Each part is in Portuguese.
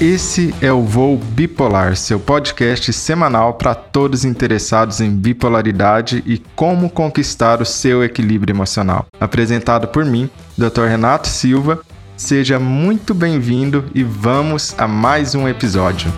Esse é o Voo Bipolar, seu podcast semanal para todos interessados em bipolaridade e como conquistar o seu equilíbrio emocional. Apresentado por mim, Dr. Renato Silva. Seja muito bem-vindo e vamos a mais um episódio.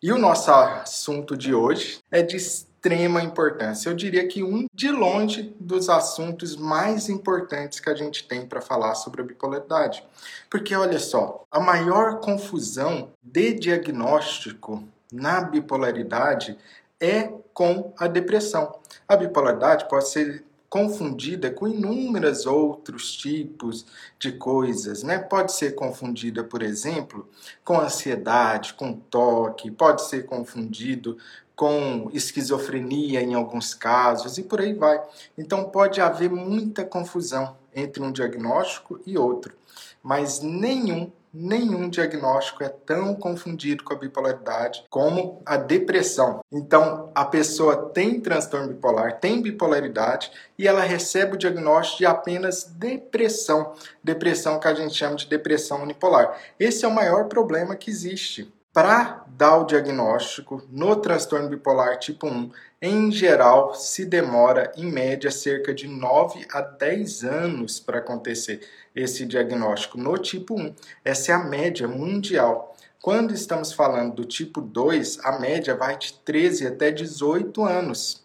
E o nosso assunto de hoje é de extrema importância. Eu diria que um de longe dos assuntos mais importantes que a gente tem para falar sobre a bipolaridade. Porque olha só, a maior confusão de diagnóstico na bipolaridade é com a depressão. A bipolaridade pode ser confundida com inúmeros outros tipos de coisas, né? Pode ser confundida, por exemplo, com ansiedade, com toque, pode ser confundido com esquizofrenia em alguns casos e por aí vai. Então pode haver muita confusão entre um diagnóstico e outro, mas nenhum nenhum diagnóstico é tão confundido com a bipolaridade como a depressão. Então, a pessoa tem transtorno bipolar, tem bipolaridade e ela recebe o diagnóstico de apenas depressão, depressão que a gente chama de depressão unipolar. Esse é o maior problema que existe para dar o diagnóstico no transtorno bipolar tipo 1, em geral, se demora em média cerca de 9 a 10 anos para acontecer esse diagnóstico no tipo 1. Essa é a média mundial. Quando estamos falando do tipo 2, a média vai de 13 até 18 anos.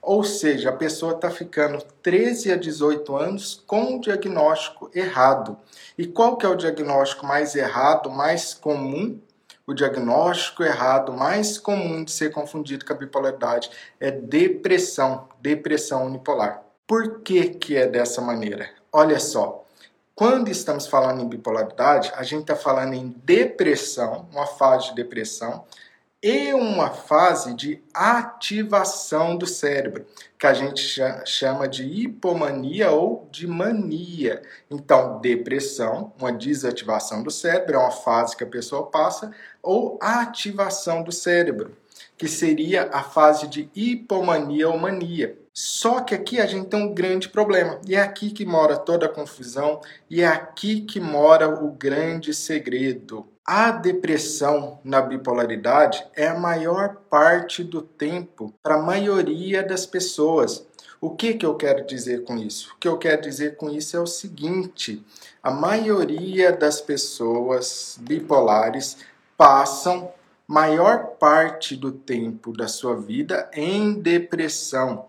Ou seja, a pessoa está ficando 13 a 18 anos com o diagnóstico errado. E qual que é o diagnóstico mais errado, mais comum o diagnóstico errado mais comum de ser confundido com a bipolaridade é depressão, depressão unipolar. Por que, que é dessa maneira? Olha só, quando estamos falando em bipolaridade, a gente está falando em depressão, uma fase de depressão, e uma fase de ativação do cérebro, que a gente chama de hipomania ou de mania. Então, depressão, uma desativação do cérebro, é uma fase que a pessoa passa, ou ativação do cérebro, que seria a fase de hipomania ou mania. Só que aqui a gente tem um grande problema, e é aqui que mora toda a confusão, e é aqui que mora o grande segredo. A depressão na bipolaridade é a maior parte do tempo para a maioria das pessoas. O que, que eu quero dizer com isso? O que eu quero dizer com isso é o seguinte: a maioria das pessoas bipolares passam maior parte do tempo da sua vida em depressão.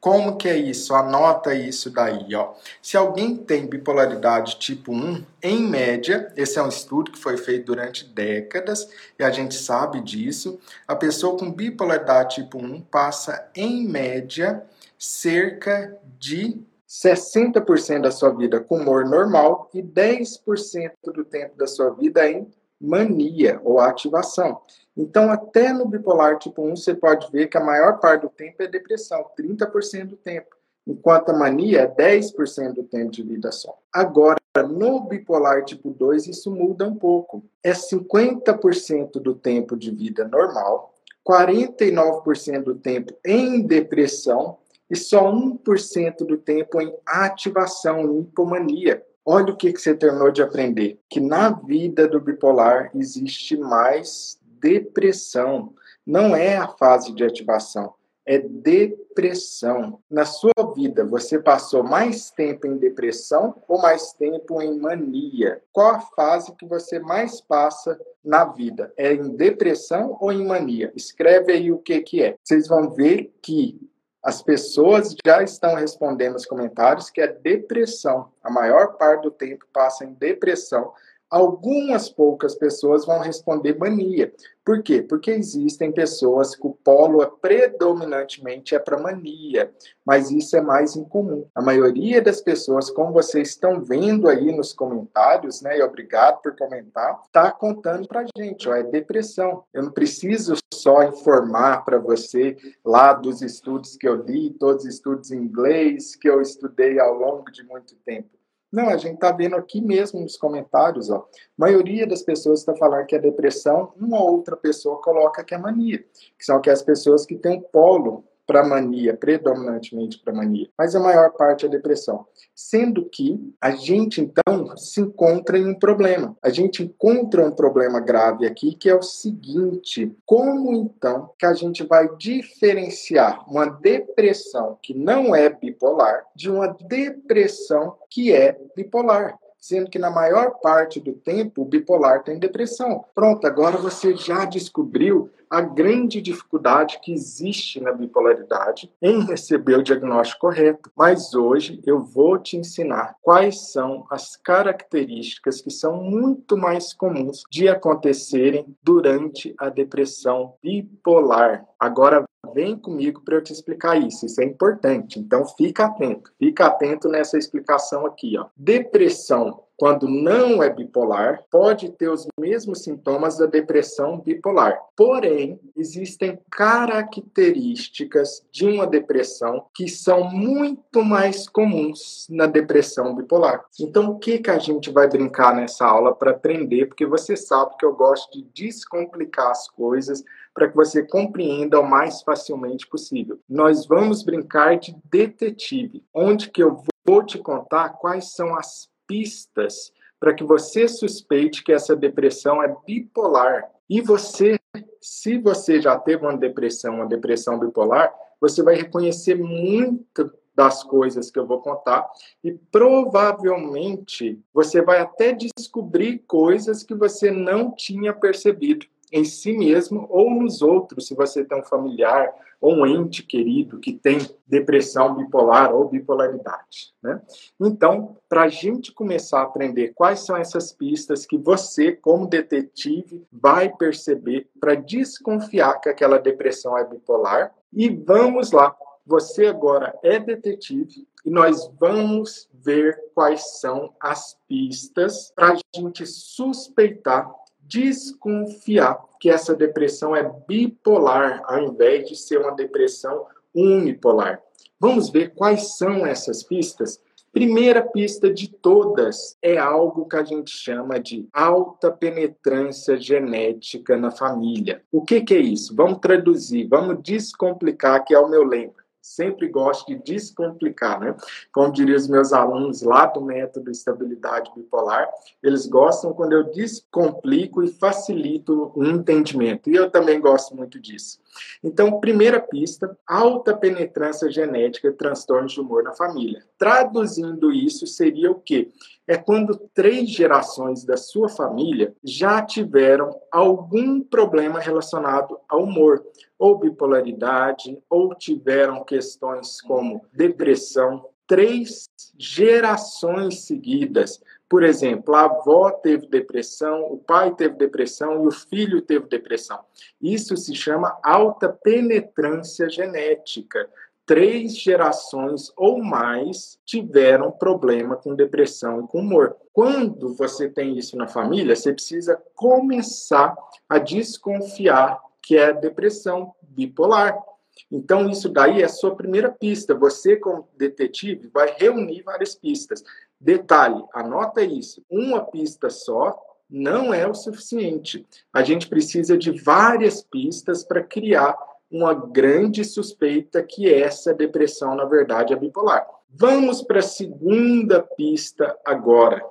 Como que é isso? Anota isso daí, ó. Se alguém tem bipolaridade tipo 1, em média, esse é um estudo que foi feito durante décadas e a gente sabe disso, a pessoa com bipolaridade tipo 1 passa em média cerca de 60% da sua vida com humor normal e 10% do tempo da sua vida em mania ou ativação. Então, até no bipolar tipo 1, você pode ver que a maior parte do tempo é depressão, 30% do tempo, enquanto a mania é 10% do tempo de vida só. Agora, no bipolar tipo 2, isso muda um pouco. É 50% do tempo de vida normal, 49% do tempo em depressão e só 1% do tempo em ativação, hipomania. Olha o que, que você terminou de aprender: que na vida do bipolar existe mais depressão. Não é a fase de ativação, é depressão. Na sua vida, você passou mais tempo em depressão ou mais tempo em mania? Qual a fase que você mais passa na vida? É em depressão ou em mania? Escreve aí o que, que é. Vocês vão ver que as pessoas já estão respondendo nos comentários que é depressão. A maior parte do tempo passa em depressão Algumas poucas pessoas vão responder mania. Por quê? Porque existem pessoas que o polo é predominantemente é para mania, mas isso é mais incomum. A maioria das pessoas, como vocês estão vendo aí nos comentários, né, e obrigado por comentar, tá contando para gente, ó, é depressão. Eu não preciso só informar para você lá dos estudos que eu li, todos os estudos em inglês que eu estudei ao longo de muito tempo. Não, a gente está vendo aqui mesmo nos comentários, ó. A maioria das pessoas está falando que é depressão, uma ou outra pessoa coloca que é mania, que são aquelas pessoas que têm um polo para mania, predominantemente para mania, mas a maior parte é depressão. Sendo que a gente então se encontra em um problema. A gente encontra um problema grave aqui que é o seguinte: como então que a gente vai diferenciar uma depressão que não é bipolar de uma depressão que é bipolar? sendo que na maior parte do tempo o bipolar tem depressão. Pronto, agora você já descobriu a grande dificuldade que existe na bipolaridade em receber o diagnóstico correto. Mas hoje eu vou te ensinar quais são as características que são muito mais comuns de acontecerem durante a depressão bipolar. Agora vem comigo para eu te explicar isso. Isso é importante. Então fica atento. Fica atento nessa explicação aqui, ó. Depressão quando não é bipolar, pode ter os mesmos sintomas da depressão bipolar. Porém, existem características de uma depressão que são muito mais comuns na depressão bipolar. Então, o que, que a gente vai brincar nessa aula para aprender? Porque você sabe que eu gosto de descomplicar as coisas para que você compreenda o mais facilmente possível. Nós vamos brincar de detetive, onde que eu vou te contar quais são as pistas para que você suspeite que essa depressão é bipolar. E você, se você já teve uma depressão, uma depressão bipolar, você vai reconhecer muito das coisas que eu vou contar e provavelmente você vai até descobrir coisas que você não tinha percebido em si mesmo ou nos outros, se você tem um familiar ou um ente querido que tem depressão bipolar ou bipolaridade. Né? Então, para a gente começar a aprender quais são essas pistas que você, como detetive, vai perceber para desconfiar que aquela depressão é bipolar, e vamos lá. Você agora é detetive e nós vamos ver quais são as pistas para a gente suspeitar desconfiar que essa depressão é bipolar, ao invés de ser uma depressão unipolar. Vamos ver quais são essas pistas? Primeira pista de todas é algo que a gente chama de alta penetrância genética na família. O que, que é isso? Vamos traduzir, vamos descomplicar, que é o meu lema sempre gosto de descomplicar, né? Como diriam os meus alunos lá do método estabilidade bipolar, eles gostam quando eu descomplico e facilito o entendimento. E eu também gosto muito disso. Então, primeira pista, alta penetrância genética transtornos de humor na família. Traduzindo isso, seria o quê? É quando três gerações da sua família já tiveram algum problema relacionado ao humor, ou bipolaridade, ou tiveram questões como depressão, três gerações seguidas por exemplo, a avó teve depressão, o pai teve depressão e o filho teve depressão. Isso se chama alta penetrância genética. Três gerações ou mais tiveram problema com depressão e com humor. Quando você tem isso na família, você precisa começar a desconfiar que é depressão bipolar. Então, isso daí é a sua primeira pista. Você, como detetive, vai reunir várias pistas. Detalhe, anota isso: uma pista só não é o suficiente. A gente precisa de várias pistas para criar uma grande suspeita que essa depressão, na verdade, é bipolar. Vamos para a segunda pista agora.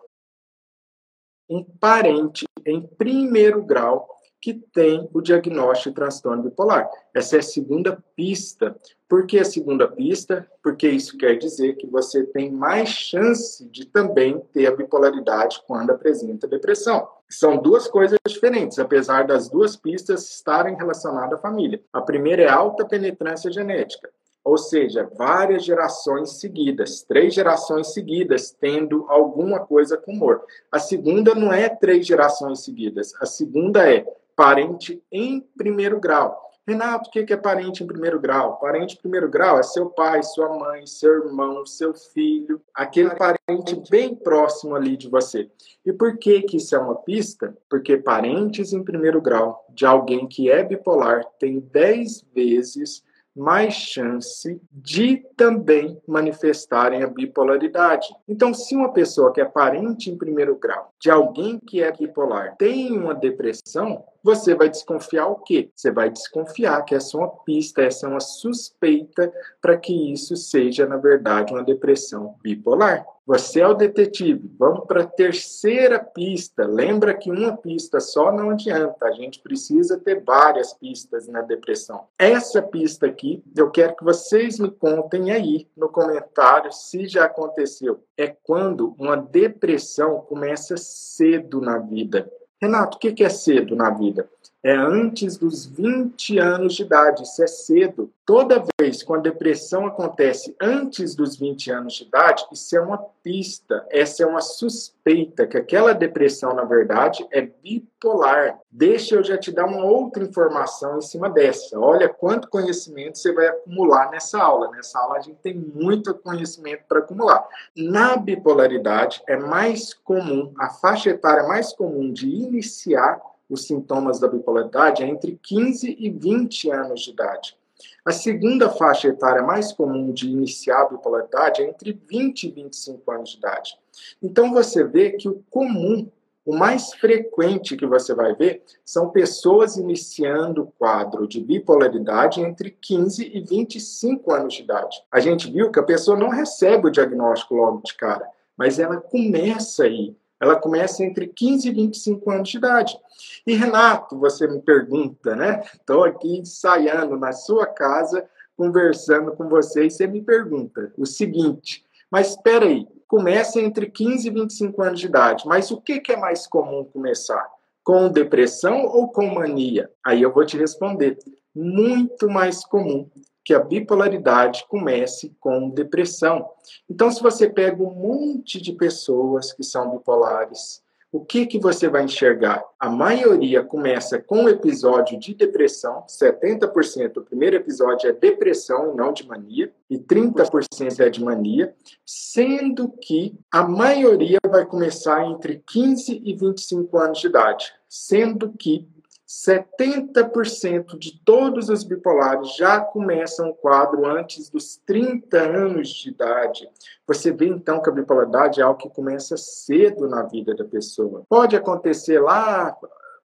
Um parente em primeiro grau que tem o diagnóstico de transtorno bipolar. Essa é a segunda pista. Por que a segunda pista? Porque isso quer dizer que você tem mais chance de também ter a bipolaridade quando apresenta depressão. São duas coisas diferentes, apesar das duas pistas estarem relacionadas à família. A primeira é alta penetrância genética ou seja, várias gerações seguidas, três gerações seguidas tendo alguma coisa com humor. A segunda não é três gerações seguidas, a segunda é parente em primeiro grau. Renato, o que é parente em primeiro grau? Parente em primeiro grau é seu pai, sua mãe, seu irmão, seu filho, aquele parente bem próximo ali de você. E por que, que isso é uma pista? Porque parentes em primeiro grau de alguém que é bipolar tem 10 vezes mais chance de também manifestarem a bipolaridade. Então, se uma pessoa que é parente em primeiro grau de alguém que é bipolar tem uma depressão, você vai desconfiar o quê? Você vai desconfiar que essa é uma pista, essa é uma suspeita para que isso seja, na verdade, uma depressão bipolar. Você é o detetive. Vamos para a terceira pista. Lembra que uma pista só não adianta. A gente precisa ter várias pistas na depressão. Essa pista aqui, eu quero que vocês me contem aí no comentário se já aconteceu. É quando uma depressão começa cedo na vida. Renato, o que é cedo na vida? É antes dos 20 anos de idade, isso é cedo. Toda vez que a depressão acontece antes dos 20 anos de idade, isso é uma pista, essa é uma suspeita que aquela depressão, na verdade, é bipolar. Deixa eu já te dar uma outra informação em cima dessa. Olha quanto conhecimento você vai acumular nessa aula. Nessa aula a gente tem muito conhecimento para acumular. Na bipolaridade, é mais comum, a faixa etária mais comum de iniciar os sintomas da bipolaridade é entre 15 e 20 anos de idade. A segunda faixa etária mais comum de iniciar a bipolaridade é entre 20 e 25 anos de idade. Então você vê que o comum, o mais frequente que você vai ver, são pessoas iniciando o quadro de bipolaridade entre 15 e 25 anos de idade. A gente viu que a pessoa não recebe o diagnóstico logo de cara, mas ela começa aí ela começa entre 15 e 25 anos de idade. E Renato, você me pergunta, né? Estou aqui ensaiando na sua casa, conversando com você, e você me pergunta o seguinte: mas espera aí, começa entre 15 e 25 anos de idade, mas o que, que é mais comum começar? Com depressão ou com mania? Aí eu vou te responder: muito mais comum que a bipolaridade comece com depressão. Então, se você pega um monte de pessoas que são bipolares, o que, que você vai enxergar? A maioria começa com um episódio de depressão, 70% o primeiro episódio é depressão e não de mania, e 30% é de mania, sendo que a maioria vai começar entre 15 e 25 anos de idade, sendo que 70% de todos os bipolares já começam o quadro antes dos 30 anos de idade. Você vê então que a bipolaridade é algo que começa cedo na vida da pessoa. Pode acontecer lá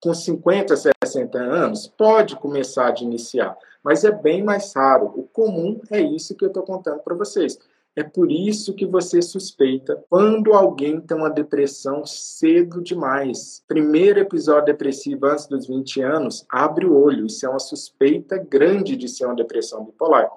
com 50, 60 anos? Pode começar de iniciar, mas é bem mais raro. O comum é isso que eu estou contando para vocês. É por isso que você suspeita quando alguém tem uma depressão cedo demais. Primeiro episódio depressivo antes dos 20 anos, abre o olho. Isso é uma suspeita grande de ser uma depressão bipolar.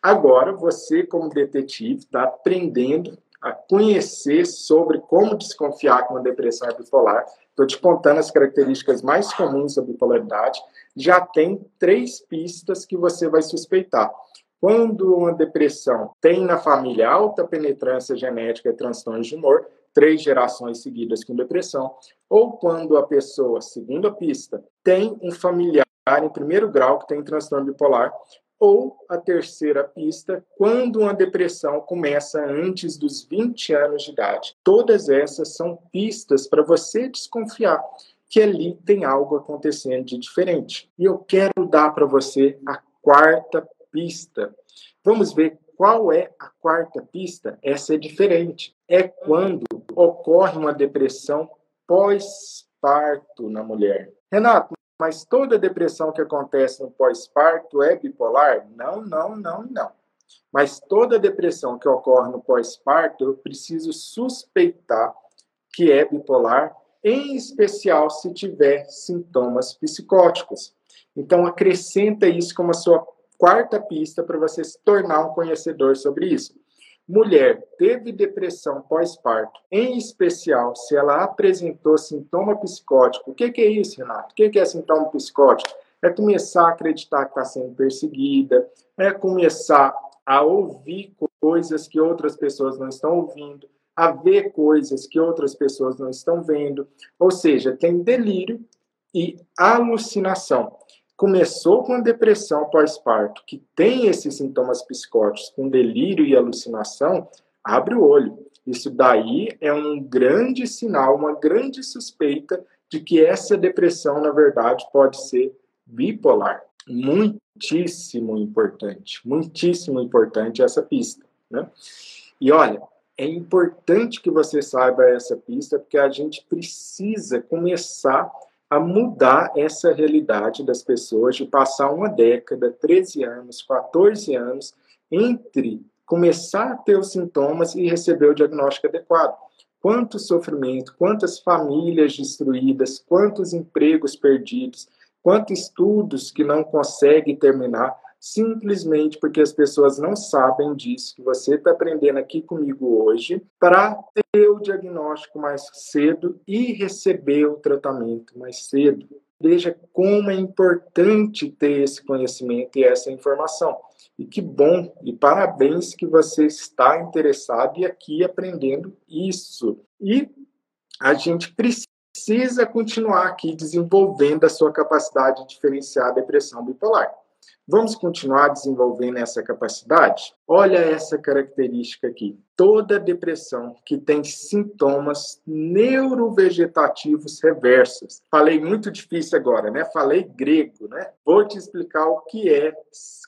Agora, você, como detetive, está aprendendo a conhecer sobre como desconfiar que uma depressão é bipolar. Estou te contando as características mais comuns da bipolaridade. Já tem três pistas que você vai suspeitar. Quando uma depressão tem na família alta penetrância genética e transtornos de humor, três gerações seguidas com depressão, ou quando a pessoa, segundo a pista, tem um familiar em primeiro grau que tem transtorno bipolar, ou a terceira pista, quando uma depressão começa antes dos 20 anos de idade. Todas essas são pistas para você desconfiar que ali tem algo acontecendo de diferente. E eu quero dar para você a quarta pista. Vamos ver qual é a quarta pista? Essa é diferente. É quando ocorre uma depressão pós-parto na mulher. Renato, mas toda depressão que acontece no pós-parto é bipolar? Não, não, não, não. Mas toda depressão que ocorre no pós-parto, eu preciso suspeitar que é bipolar, em especial se tiver sintomas psicóticos. Então, acrescenta isso como a sua quarta pista para você se tornar um conhecedor sobre isso. Mulher teve depressão pós-parto, em especial se ela apresentou sintoma psicótico. O que, que é isso, Renato? O que, que é sintoma psicótico? É começar a acreditar que está sendo perseguida, é começar a ouvir coisas que outras pessoas não estão ouvindo, a ver coisas que outras pessoas não estão vendo. Ou seja, tem delírio e alucinação começou com a depressão pós-parto, que tem esses sintomas psicóticos, com delírio e alucinação, abre o olho. Isso daí é um grande sinal, uma grande suspeita de que essa depressão, na verdade, pode ser bipolar. Muitíssimo importante, muitíssimo importante essa pista. Né? E olha, é importante que você saiba essa pista, porque a gente precisa começar a mudar essa realidade das pessoas de passar uma década, 13 anos, 14 anos, entre começar a ter os sintomas e receber o diagnóstico adequado. Quanto sofrimento, quantas famílias destruídas, quantos empregos perdidos, quantos estudos que não conseguem terminar simplesmente porque as pessoas não sabem disso que você está aprendendo aqui comigo hoje para ter o diagnóstico mais cedo e receber o tratamento mais cedo. Veja como é importante ter esse conhecimento e essa informação. E que bom e parabéns que você está interessado e aqui aprendendo isso. E a gente precisa continuar aqui desenvolvendo a sua capacidade de diferenciar a depressão bipolar. Vamos continuar desenvolvendo essa capacidade? Olha essa característica aqui. Toda depressão que tem sintomas neurovegetativos reversos. Falei muito difícil agora, né? Falei grego, né? Vou te explicar o que é,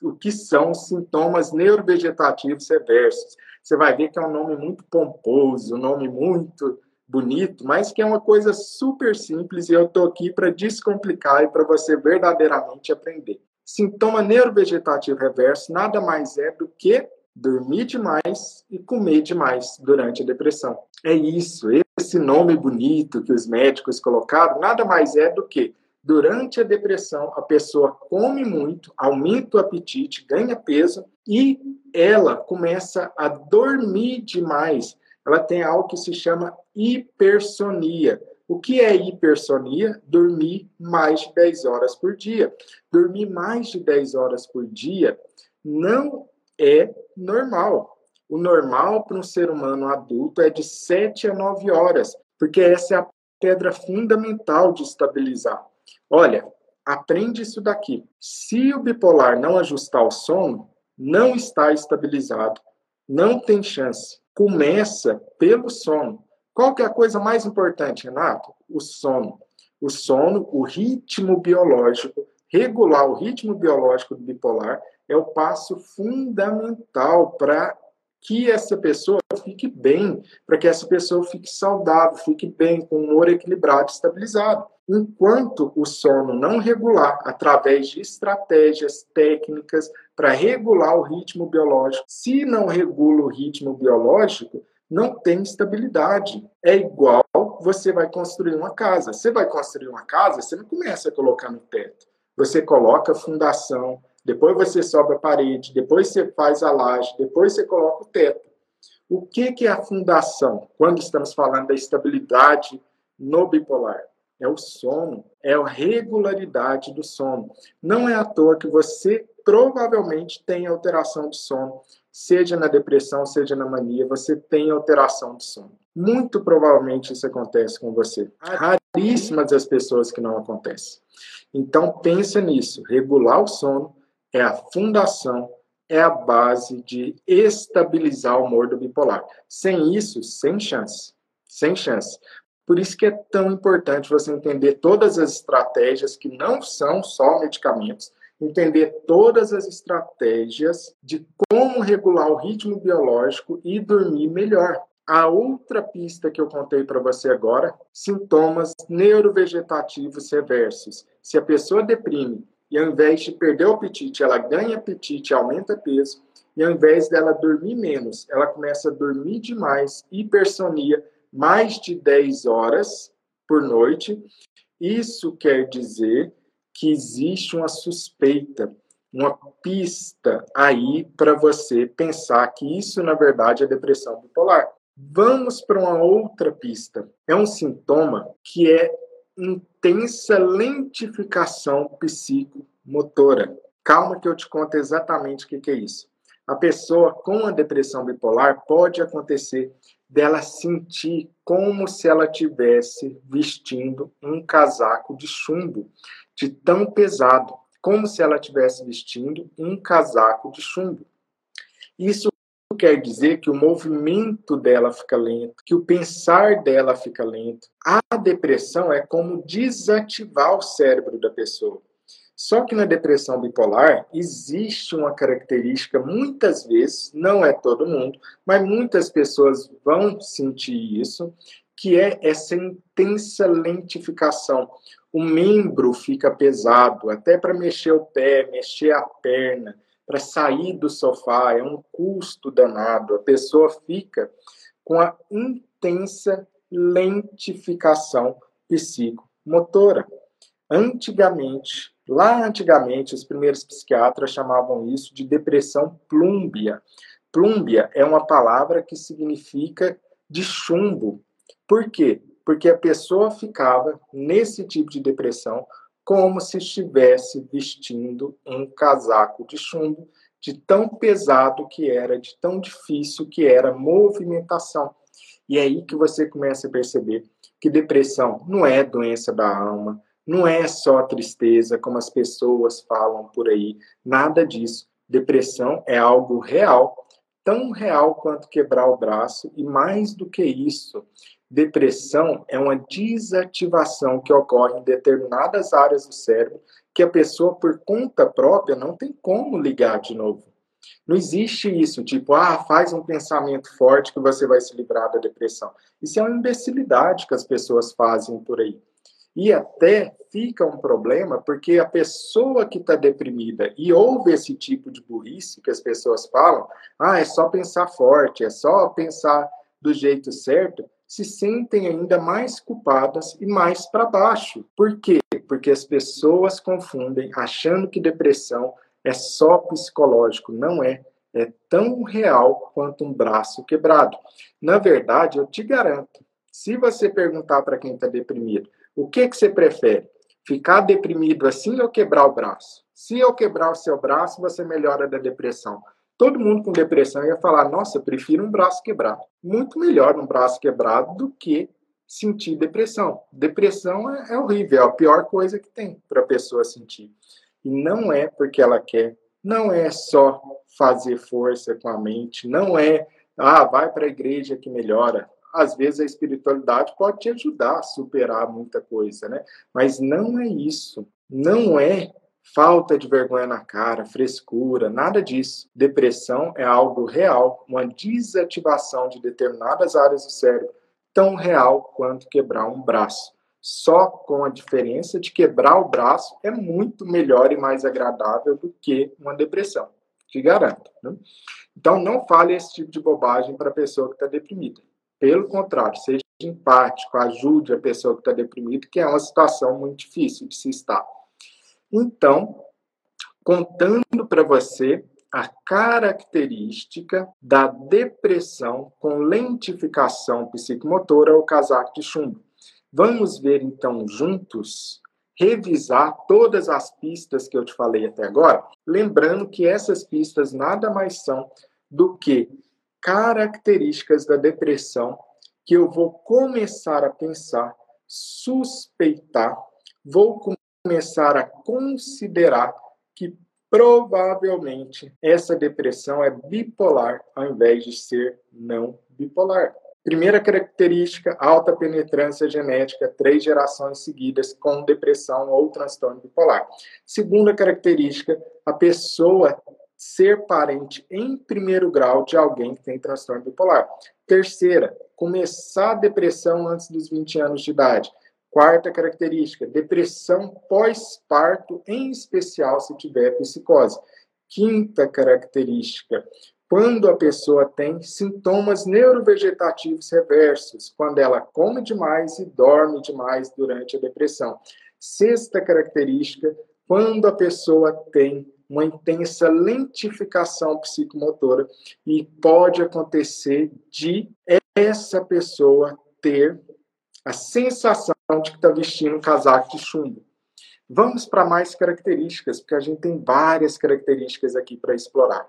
o que são sintomas neurovegetativos reversos. Você vai ver que é um nome muito pomposo, um nome muito bonito, mas que é uma coisa super simples e eu estou aqui para descomplicar e para você verdadeiramente aprender. Sintoma neurovegetativo reverso nada mais é do que dormir demais e comer demais durante a depressão. É isso, esse nome bonito que os médicos colocaram, nada mais é do que durante a depressão a pessoa come muito, aumenta o apetite, ganha peso e ela começa a dormir demais. Ela tem algo que se chama hipersonia. O que é hipersonia? Dormir mais de 10 horas por dia. Dormir mais de 10 horas por dia não é normal. O normal para um ser humano adulto é de 7 a 9 horas, porque essa é a pedra fundamental de estabilizar. Olha, aprende isso daqui. Se o bipolar não ajustar o sono, não está estabilizado, não tem chance. Começa pelo sono. Qual que é a coisa mais importante, Renato? O sono. O sono, o ritmo biológico, regular o ritmo biológico do bipolar é o passo fundamental para que essa pessoa fique bem, para que essa pessoa fique saudável, fique bem, com humor equilibrado, estabilizado. Enquanto o sono não regular através de estratégias técnicas para regular o ritmo biológico, se não regula o ritmo biológico, não tem estabilidade. É igual você vai construir uma casa. Você vai construir uma casa, você não começa a colocar no teto. Você coloca a fundação, depois você sobe a parede, depois você faz a laje, depois você coloca o teto. O que, que é a fundação? Quando estamos falando da estabilidade no bipolar, é o sono, é a regularidade do sono. Não é à toa que você provavelmente tem alteração de sono seja na depressão, seja na mania, você tem alteração de sono. Muito provavelmente isso acontece com você. Raríssimas as pessoas que não acontece. Então pensa nisso. Regular o sono é a fundação, é a base de estabilizar o humor do bipolar. Sem isso, sem chance. Sem chance. Por isso que é tão importante você entender todas as estratégias que não são só medicamentos, entender todas as estratégias de como regular o ritmo biológico e dormir melhor. A outra pista que eu contei para você agora, sintomas neurovegetativos reversos. Se a pessoa deprime e ao invés de perder o apetite, ela ganha apetite, aumenta peso, e ao invés dela dormir menos, ela começa a dormir demais, hipersonia, mais de 10 horas por noite. Isso quer dizer que existe uma suspeita, uma pista aí para você pensar que isso, na verdade, é depressão bipolar. Vamos para uma outra pista. É um sintoma que é intensa lentificação psicomotora. Calma que eu te conto exatamente o que, que é isso. A pessoa com a depressão bipolar pode acontecer dela sentir como se ela tivesse vestindo um casaco de chumbo de tão pesado, como se ela estivesse vestindo um casaco de chumbo. Isso quer dizer que o movimento dela fica lento, que o pensar dela fica lento. A depressão é como desativar o cérebro da pessoa. Só que na depressão bipolar existe uma característica, muitas vezes, não é todo mundo, mas muitas pessoas vão sentir isso, que é essa intensa lentificação. O membro fica pesado, até para mexer o pé, mexer a perna, para sair do sofá, é um custo danado. A pessoa fica com a intensa lentificação psicomotora. Antigamente, lá antigamente, os primeiros psiquiatras chamavam isso de depressão plúmbia. Plúmbia é uma palavra que significa de chumbo. Por quê? Porque a pessoa ficava nesse tipo de depressão como se estivesse vestindo um casaco de chumbo, de tão pesado que era, de tão difícil que era a movimentação. E é aí que você começa a perceber que depressão não é doença da alma, não é só tristeza, como as pessoas falam por aí, nada disso. Depressão é algo real, tão real quanto quebrar o braço, e mais do que isso, depressão é uma desativação que ocorre em determinadas áreas do cérebro que a pessoa, por conta própria, não tem como ligar de novo. Não existe isso, tipo, ah, faz um pensamento forte que você vai se livrar da depressão. Isso é uma imbecilidade que as pessoas fazem por aí. E até fica um problema porque a pessoa que está deprimida e ouve esse tipo de burrice que as pessoas falam, ah, é só pensar forte, é só pensar do jeito certo, se sentem ainda mais culpadas e mais para baixo. Por quê? Porque as pessoas confundem achando que depressão é só psicológico, não é. É tão real quanto um braço quebrado. Na verdade, eu te garanto, se você perguntar para quem está deprimido, o que, que você prefere? Ficar deprimido assim ou quebrar o braço? Se eu quebrar o seu braço, você melhora da depressão. Todo mundo com depressão ia falar: Nossa, prefiro um braço quebrado. Muito melhor um braço quebrado do que sentir depressão. Depressão é, é horrível, é a pior coisa que tem para a pessoa sentir. E não é porque ela quer, não é só fazer força com a mente, não é, ah, vai para a igreja que melhora. Às vezes a espiritualidade pode te ajudar a superar muita coisa, né? Mas não é isso. Não é falta de vergonha na cara, frescura, nada disso. Depressão é algo real, uma desativação de determinadas áreas do cérebro, tão real quanto quebrar um braço só com a diferença de quebrar o braço é muito melhor e mais agradável do que uma depressão. Te garanto. Né? Então, não fale esse tipo de bobagem para a pessoa que está deprimida. Pelo contrário, seja empático, ajude a pessoa que está deprimida, que é uma situação muito difícil de se estar. Então, contando para você a característica da depressão com lentificação psicomotora ou casaco de chumbo. Vamos ver então juntos, revisar todas as pistas que eu te falei até agora, lembrando que essas pistas nada mais são do que características da depressão que eu vou começar a pensar, suspeitar, vou começar a considerar que provavelmente essa depressão é bipolar ao invés de ser não bipolar. Primeira característica, alta penetrância genética, três gerações seguidas com depressão ou transtorno bipolar. Segunda característica, a pessoa ser parente em primeiro grau de alguém que tem transtorno bipolar. Terceira, começar a depressão antes dos 20 anos de idade. Quarta característica, depressão pós-parto, em especial se tiver psicose. Quinta característica, quando a pessoa tem sintomas neurovegetativos reversos, quando ela come demais e dorme demais durante a depressão. Sexta característica, quando a pessoa tem uma intensa lentificação psicomotora e pode acontecer de essa pessoa ter a sensação de que está vestindo um casaco de chumbo. Vamos para mais características, porque a gente tem várias características aqui para explorar.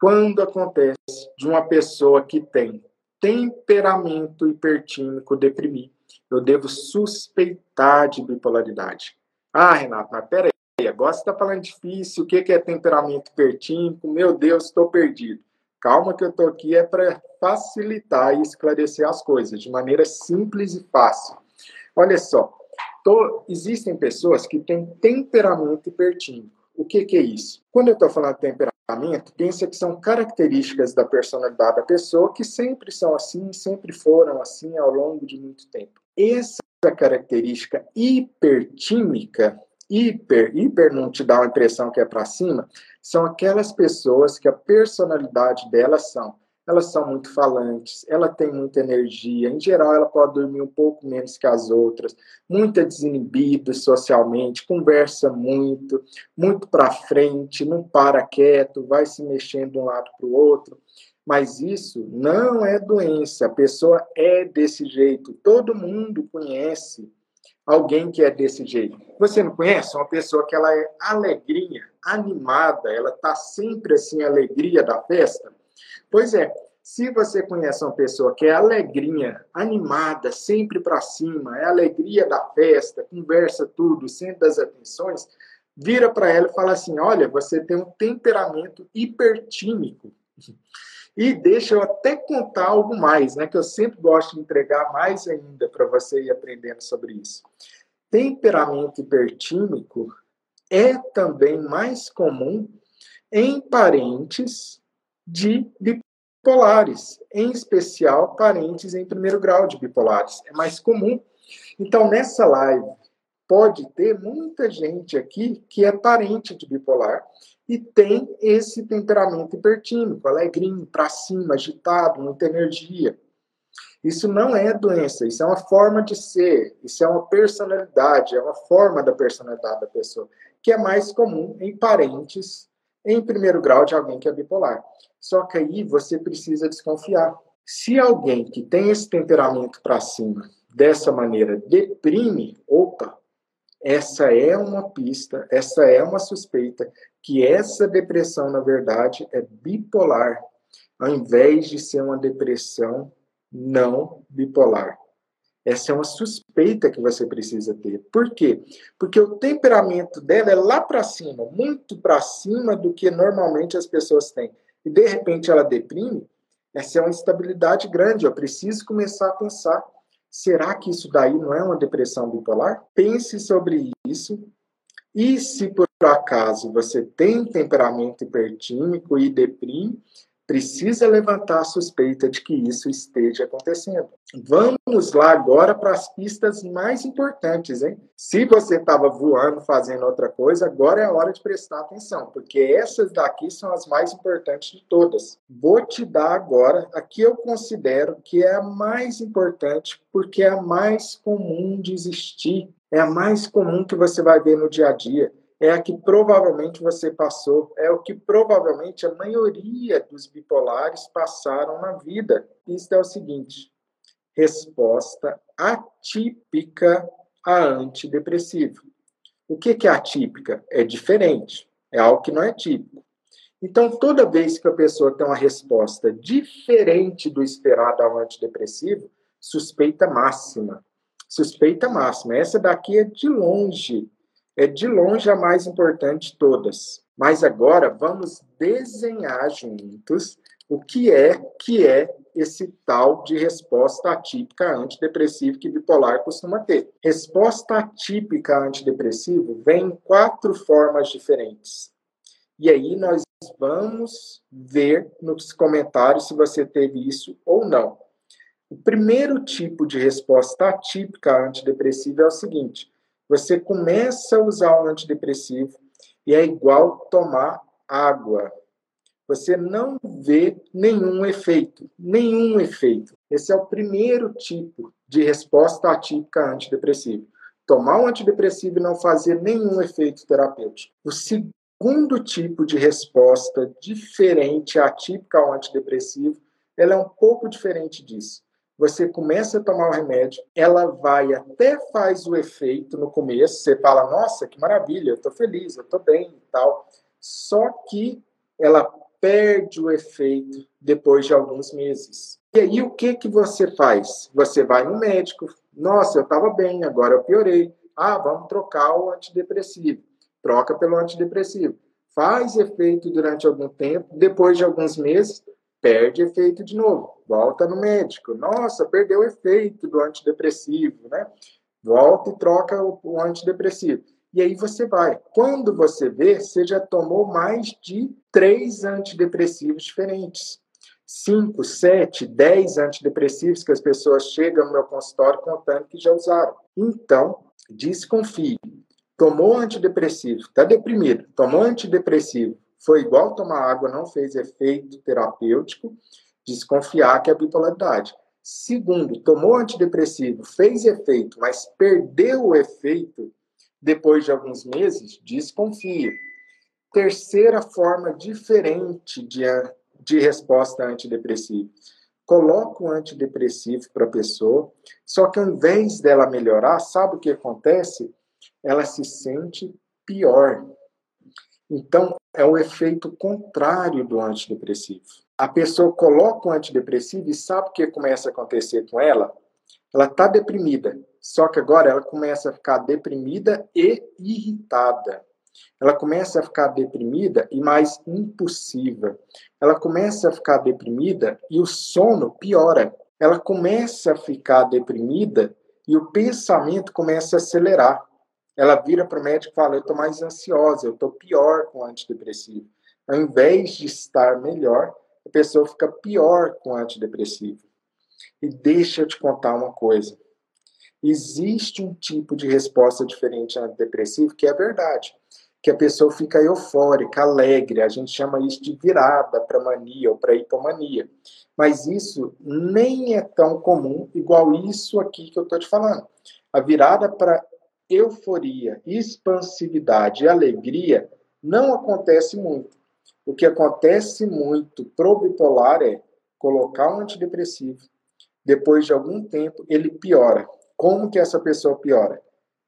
Quando acontece de uma pessoa que tem temperamento hipertímico deprimir, eu devo suspeitar de bipolaridade. Ah, Renato, mas peraí, agora você está falando difícil, o que é temperamento hipertímico? Meu Deus, estou perdido. Calma que eu estou aqui é para facilitar e esclarecer as coisas de maneira simples e fácil. Olha só, tô, existem pessoas que têm temperamento hipertímico. O que, que é isso? Quando eu estou falando de temperamento, pensa que são características da personalidade da pessoa que sempre são assim, sempre foram assim ao longo de muito tempo. Essa característica hipertímica, hiper, hiper não te dá uma impressão que é para cima, são aquelas pessoas que a personalidade delas são elas são muito falantes, ela tem muita energia, em geral ela pode dormir um pouco menos que as outras, muito desinibida socialmente, conversa muito, muito para frente, não para quieto, vai se mexendo de um lado para o outro. Mas isso não é doença, a pessoa é desse jeito, todo mundo conhece alguém que é desse jeito. Você não conhece uma pessoa que ela é alegrinha, animada, ela está sempre assim, alegria da festa? Pois é, se você conhece uma pessoa que é alegrinha, animada, sempre para cima, é alegria da festa, conversa tudo, centro das atenções, vira para ela e fala assim: olha, você tem um temperamento hipertímico. E deixa eu até contar algo mais, né? Que eu sempre gosto de entregar mais ainda para você ir aprendendo sobre isso. Temperamento hipertímico é também mais comum em parentes de bipolares, em especial parentes em primeiro grau de bipolares. É mais comum. Então, nessa live, pode ter muita gente aqui que é parente de bipolar e tem esse temperamento hipertímico, alegrinho, para cima, agitado, muita energia. Isso não é doença, isso é uma forma de ser, isso é uma personalidade, é uma forma da personalidade da pessoa, que é mais comum em parentes em primeiro grau de alguém que é bipolar. Só que aí você precisa desconfiar. Se alguém que tem esse temperamento para cima, dessa maneira, deprime, opa, essa é uma pista, essa é uma suspeita que essa depressão, na verdade, é bipolar, ao invés de ser uma depressão não bipolar. Essa é uma suspeita que você precisa ter. Por quê? Porque o temperamento dela é lá para cima, muito para cima do que normalmente as pessoas têm. E de repente ela deprime, essa é uma instabilidade grande. Eu preciso começar a pensar: será que isso daí não é uma depressão bipolar? Pense sobre isso. E se por acaso você tem temperamento hipertímico e deprime, precisa levantar a suspeita de que isso esteja acontecendo. Vamos lá agora para as pistas mais importantes, hein? Se você estava voando, fazendo outra coisa, agora é a hora de prestar atenção, porque essas daqui são as mais importantes de todas. Vou te dar agora a que eu considero que é a mais importante, porque é a mais comum de existir, é a mais comum que você vai ver no dia a dia é a que provavelmente você passou, é o que provavelmente a maioria dos bipolares passaram na vida. Isso é o seguinte: resposta atípica a antidepressivo. O que é atípica? É diferente, é algo que não é típico. Então, toda vez que a pessoa tem uma resposta diferente do esperado ao antidepressivo, suspeita máxima. Suspeita máxima. Essa daqui é de longe é de longe a mais importante de todas. Mas agora vamos desenhar juntos o que é que é esse tal de resposta atípica antidepressivo que bipolar costuma ter. Resposta atípica antidepressivo vem em quatro formas diferentes. E aí nós vamos ver nos comentários se você teve isso ou não. O primeiro tipo de resposta atípica antidepressiva é o seguinte: você começa a usar um antidepressivo e é igual tomar água. Você não vê nenhum efeito, nenhum efeito. Esse é o primeiro tipo de resposta atípica antidepressivo. Tomar um antidepressivo e não fazer nenhum efeito terapêutico. O segundo tipo de resposta diferente, atípica ao antidepressivo, ela é um pouco diferente disso você começa a tomar o remédio, ela vai até faz o efeito no começo, você fala, nossa, que maravilha, eu estou feliz, eu estou bem e tal. Só que ela perde o efeito depois de alguns meses. E aí o que que você faz? Você vai no médico, nossa, eu estava bem, agora eu piorei. Ah, vamos trocar o antidepressivo. Troca pelo antidepressivo. Faz efeito durante algum tempo, depois de alguns meses, perde efeito de novo, volta no médico. Nossa, perdeu o efeito do antidepressivo, né? Volta e troca o, o antidepressivo. E aí você vai. Quando você vê, você já tomou mais de três antidepressivos diferentes. 5, 7, 10 antidepressivos que as pessoas chegam no meu consultório contando que já usaram. Então, desconfie. Tomou antidepressivo, está deprimido, tomou antidepressivo, foi igual tomar água, não fez efeito terapêutico, desconfiar que é bipolaridade. Segundo, tomou antidepressivo, fez efeito, mas perdeu o efeito depois de alguns meses, desconfia. Terceira forma diferente de, de resposta antidepressiva. Coloca o antidepressivo para a pessoa, só que ao invés dela melhorar, sabe o que acontece? Ela se sente pior. Então, é o efeito contrário do antidepressivo. A pessoa coloca o antidepressivo e sabe o que começa a acontecer com ela? Ela está deprimida, só que agora ela começa a ficar deprimida e irritada. Ela começa a ficar deprimida e mais impulsiva. Ela começa a ficar deprimida e o sono piora. Ela começa a ficar deprimida e o pensamento começa a acelerar. Ela vira para o médico e fala: Eu estou mais ansiosa, eu estou pior com antidepressivo. Ao invés de estar melhor, a pessoa fica pior com antidepressivo. E deixa eu te contar uma coisa. Existe um tipo de resposta diferente ao antidepressivo que é verdade que a pessoa fica eufórica, alegre. A gente chama isso de virada para mania ou para hipomania. Mas isso nem é tão comum igual isso aqui que eu estou te falando. A virada para euforia, expansividade e alegria não acontece muito. O que acontece muito pro bipolar é colocar um antidepressivo, depois de algum tempo ele piora. Como que essa pessoa piora?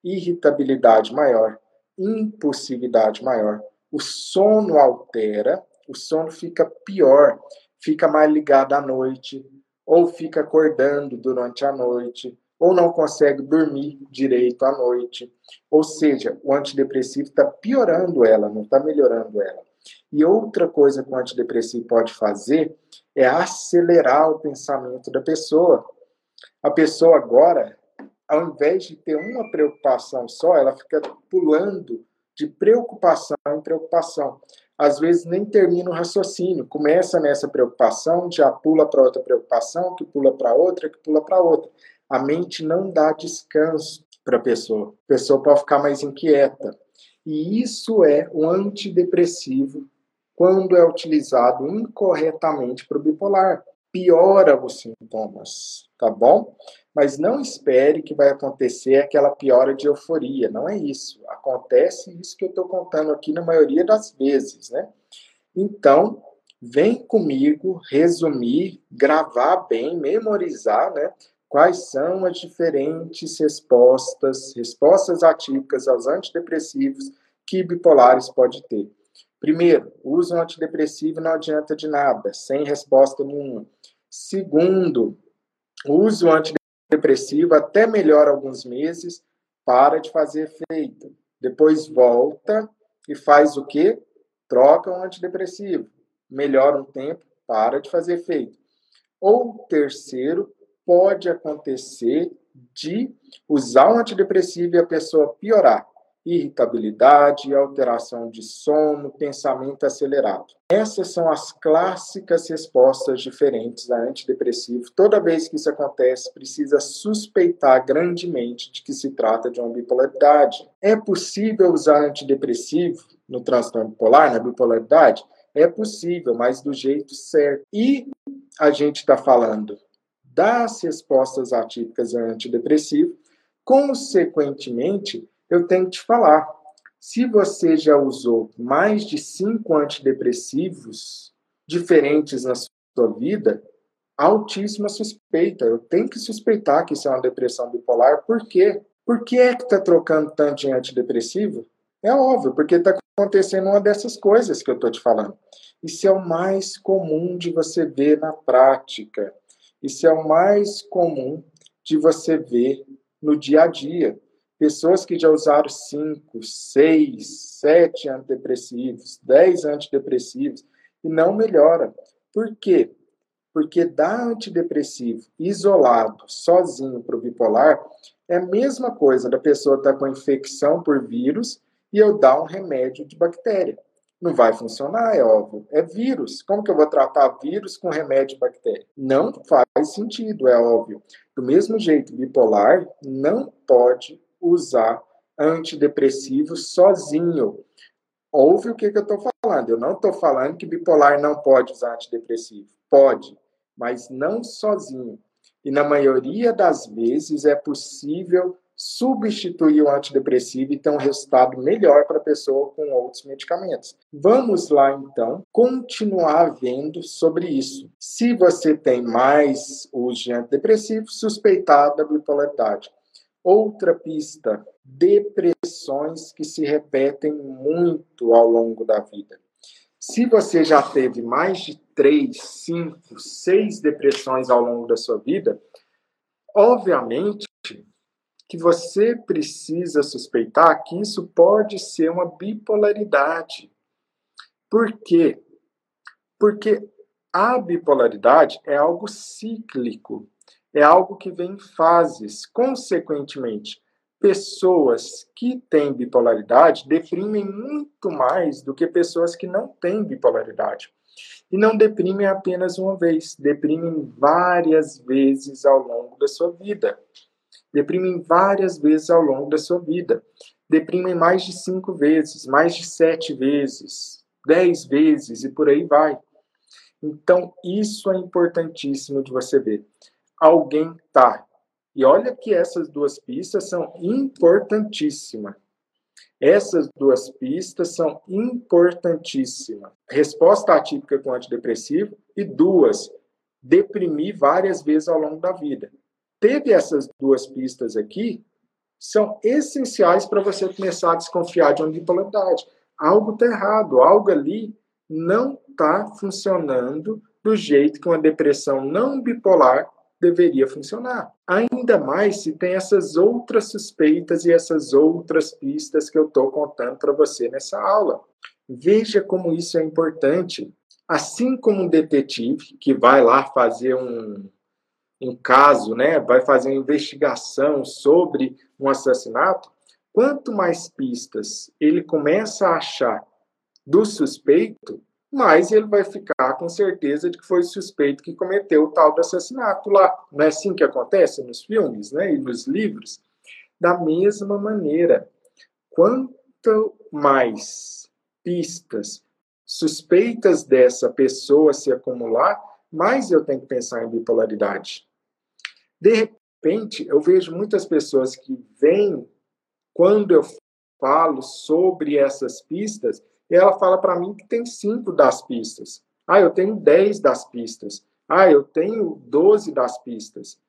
Irritabilidade maior, impulsividade maior. O sono altera, o sono fica pior, fica mais ligado à noite, ou fica acordando durante a noite, ou não consegue dormir direito à noite. Ou seja, o antidepressivo está piorando ela, não está melhorando ela. E outra coisa que o antidepressivo pode fazer é acelerar o pensamento da pessoa. A pessoa agora ao invés de ter uma preocupação só, ela fica pulando de preocupação em preocupação. Às vezes nem termina o raciocínio, começa nessa preocupação, já pula para outra preocupação, que pula para outra, que pula para outra. A mente não dá descanso para a pessoa. A pessoa pode ficar mais inquieta. E isso é um antidepressivo quando é utilizado incorretamente para o bipolar. Piora os sintomas, tá bom? Mas não espere que vai acontecer aquela piora de euforia. Não é isso. Acontece isso que eu estou contando aqui na maioria das vezes, né? Então, vem comigo resumir, gravar bem, memorizar, né? Quais são as diferentes respostas, respostas atípicas aos antidepressivos que bipolares pode ter. Primeiro, uso um antidepressivo não adianta de nada, sem resposta nenhuma. Segundo, uso antidepressivo depressivo até melhora alguns meses, para de fazer efeito. Depois volta e faz o quê? Troca um antidepressivo. Melhora um tempo, para de fazer efeito. Ou terceiro, pode acontecer de usar um antidepressivo e a pessoa piorar irritabilidade, alteração de sono, pensamento acelerado. Essas são as clássicas respostas diferentes a antidepressivo. Toda vez que isso acontece, precisa suspeitar grandemente de que se trata de uma bipolaridade. É possível usar antidepressivo no transtorno bipolar, na bipolaridade? É possível, mas do jeito certo. E a gente está falando das respostas atípicas a antidepressivo, consequentemente, eu tenho que te falar. Se você já usou mais de cinco antidepressivos diferentes na sua vida, altíssima suspeita. Eu tenho que suspeitar que isso é uma depressão bipolar. Por quê? Por que é que está trocando tanto de antidepressivo? É óbvio, porque está acontecendo uma dessas coisas que eu estou te falando. Isso é o mais comum de você ver na prática. Isso é o mais comum de você ver no dia a dia. Pessoas que já usaram 5, 6, 7 antidepressivos, 10 antidepressivos e não melhora. Por quê? Porque dar antidepressivo isolado, sozinho para o bipolar, é a mesma coisa da pessoa estar tá com infecção por vírus e eu dar um remédio de bactéria. Não vai funcionar, é óbvio. É vírus. Como que eu vou tratar vírus com remédio de bactéria? Não faz sentido, é óbvio. Do mesmo jeito, bipolar não pode usar antidepressivo sozinho. Ouve o que, que eu estou falando. Eu não estou falando que bipolar não pode usar antidepressivo. Pode, mas não sozinho. E na maioria das vezes é possível substituir o antidepressivo e ter um resultado melhor para a pessoa com outros medicamentos. Vamos lá, então, continuar vendo sobre isso. Se você tem mais uso de antidepressivo, suspeitar da bipolaridade. Outra pista: depressões que se repetem muito ao longo da vida. Se você já teve mais de três, cinco, seis depressões ao longo da sua vida, obviamente que você precisa suspeitar que isso pode ser uma bipolaridade. Por quê? Porque a bipolaridade é algo cíclico, é algo que vem em fases. Consequentemente, pessoas que têm bipolaridade deprimem muito mais do que pessoas que não têm bipolaridade. E não deprimem apenas uma vez, deprimem várias vezes ao longo da sua vida deprimem várias vezes ao longo da sua vida. Deprimem mais de cinco vezes, mais de sete vezes, dez vezes e por aí vai. Então, isso é importantíssimo de você ver. Alguém tá. E olha que essas duas pistas são importantíssimas. Essas duas pistas são importantíssimas. Resposta atípica com antidepressivo e duas, deprimir várias vezes ao longo da vida teve essas duas pistas aqui, são essenciais para você começar a desconfiar de uma bipolaridade. Algo está errado, algo ali não está funcionando do jeito que uma depressão não bipolar deveria funcionar. Ainda mais se tem essas outras suspeitas e essas outras pistas que eu estou contando para você nessa aula. Veja como isso é importante. Assim como um detetive que vai lá fazer um, um caso, né, vai fazer uma investigação sobre um assassinato, quanto mais pistas ele começa a achar do suspeito, mais ele vai ficar com certeza de que foi o suspeito que cometeu o tal do assassinato lá. Não é assim que acontece nos filmes né, e nos livros? Da mesma maneira, quanto mais pistas suspeitas dessa pessoa se acumular, mais eu tenho que pensar em bipolaridade. De repente, eu vejo muitas pessoas que vêm quando eu falo sobre essas pistas, e ela fala para mim que tem cinco das pistas. Ah, eu tenho dez das pistas. Ah, eu tenho doze das pistas.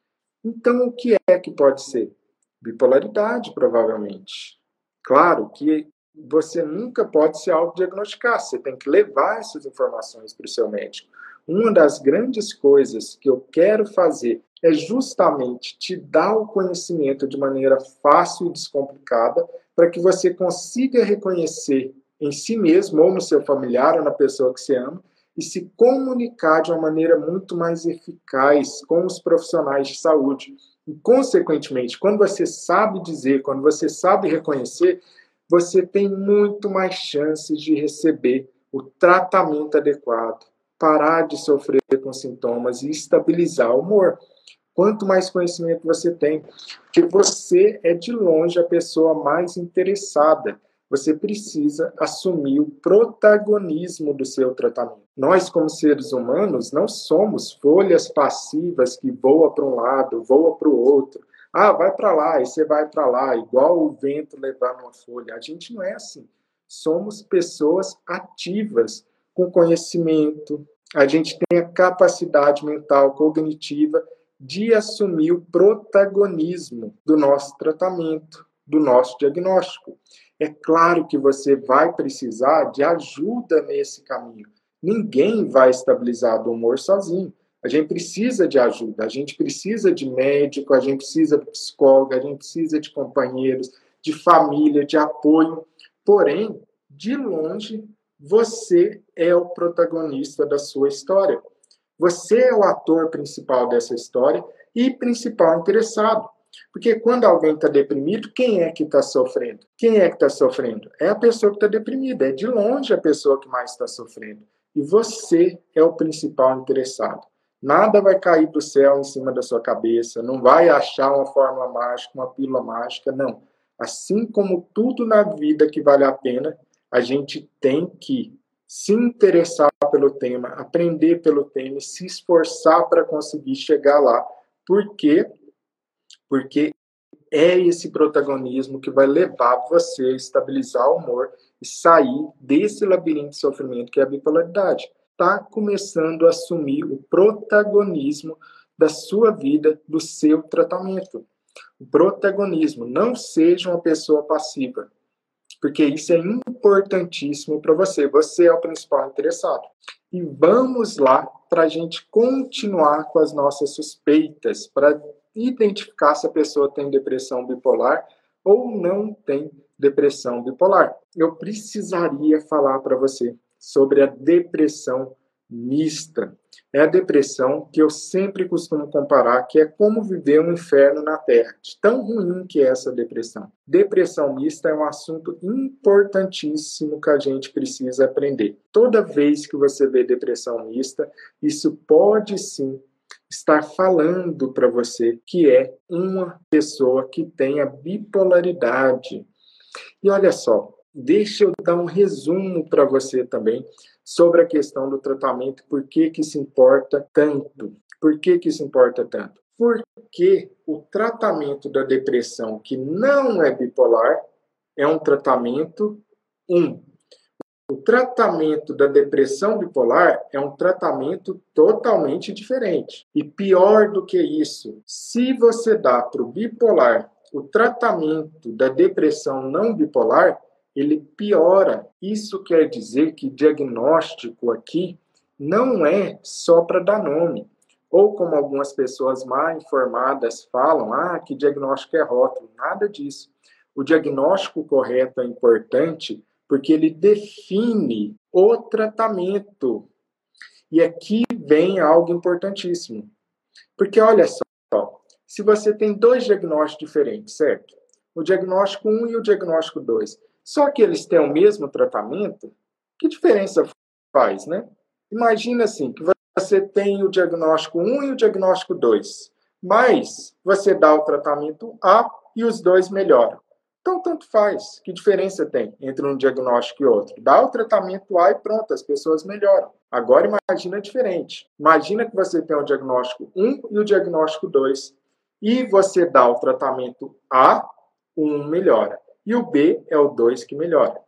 Então, o que é que pode ser? Bipolaridade, provavelmente. Claro que você nunca pode se autodiagnosticar, você tem que levar essas informações para o seu médico. Uma das grandes coisas que eu quero fazer é justamente te dar o conhecimento de maneira fácil e descomplicada para que você consiga reconhecer em si mesmo ou no seu familiar ou na pessoa que você ama e se comunicar de uma maneira muito mais eficaz com os profissionais de saúde. E, consequentemente, quando você sabe dizer, quando você sabe reconhecer, você tem muito mais chances de receber o tratamento adequado, parar de sofrer com sintomas e estabilizar o humor. Quanto mais conhecimento você tem, que você é de longe a pessoa mais interessada. Você precisa assumir o protagonismo do seu tratamento. Nós, como seres humanos, não somos folhas passivas que voam para um lado, voam para o outro. Ah, vai para lá e você vai para lá, igual o vento levar uma folha. A gente não é assim. Somos pessoas ativas, com conhecimento. A gente tem a capacidade mental, cognitiva de assumir o protagonismo do nosso tratamento, do nosso diagnóstico. É claro que você vai precisar de ajuda nesse caminho. Ninguém vai estabilizar do humor sozinho. A gente precisa de ajuda, a gente precisa de médico, a gente precisa de psicólogo, a gente precisa de companheiros, de família, de apoio. Porém, de longe, você é o protagonista da sua história. Você é o ator principal dessa história e principal interessado. Porque quando alguém está deprimido, quem é que está sofrendo? Quem é que está sofrendo? É a pessoa que está deprimida. É de longe a pessoa que mais está sofrendo. E você é o principal interessado. Nada vai cair do céu em cima da sua cabeça, não vai achar uma fórmula mágica, uma pílula mágica, não. Assim como tudo na vida que vale a pena, a gente tem que se interessar pelo tema, aprender pelo tema e se esforçar para conseguir chegar lá. Por quê? Porque é esse protagonismo que vai levar você a estabilizar o humor e sair desse labirinto de sofrimento que é a bipolaridade está começando a assumir o protagonismo da sua vida, do seu tratamento. O protagonismo, não seja uma pessoa passiva, porque isso é importantíssimo para você. Você é o principal interessado. E vamos lá para a gente continuar com as nossas suspeitas, para identificar se a pessoa tem depressão bipolar ou não tem depressão bipolar. Eu precisaria falar para você sobre a depressão mista. É a depressão que eu sempre costumo comparar, que é como viver um inferno na Terra. De tão ruim que é essa depressão. Depressão mista é um assunto importantíssimo que a gente precisa aprender. Toda vez que você vê depressão mista, isso pode sim estar falando para você que é uma pessoa que tem a bipolaridade. E olha só, Deixa eu dar um resumo para você também sobre a questão do tratamento, por que, que isso importa tanto. Por que, que isso importa tanto? Porque o tratamento da depressão que não é bipolar é um tratamento um. O tratamento da depressão bipolar é um tratamento totalmente diferente. E pior do que isso, se você dá para o bipolar o tratamento da depressão não bipolar, ele piora. Isso quer dizer que diagnóstico aqui não é só para dar nome. Ou como algumas pessoas mal informadas falam, ah, que diagnóstico é rótulo. Nada disso. O diagnóstico correto é importante porque ele define o tratamento. E aqui vem algo importantíssimo. Porque olha só, se você tem dois diagnósticos diferentes, certo? O diagnóstico 1 e o diagnóstico 2 só que eles têm o mesmo tratamento, que diferença faz, né? Imagina assim, que você tem o diagnóstico 1 e o diagnóstico 2, mas você dá o tratamento A e os dois melhoram. Então, tanto faz. Que diferença tem entre um diagnóstico e outro? Dá o tratamento A e pronto, as pessoas melhoram. Agora, imagina diferente. Imagina que você tem o diagnóstico 1 e o diagnóstico 2, e você dá o tratamento A, um melhora e o B é o 2 que melhora.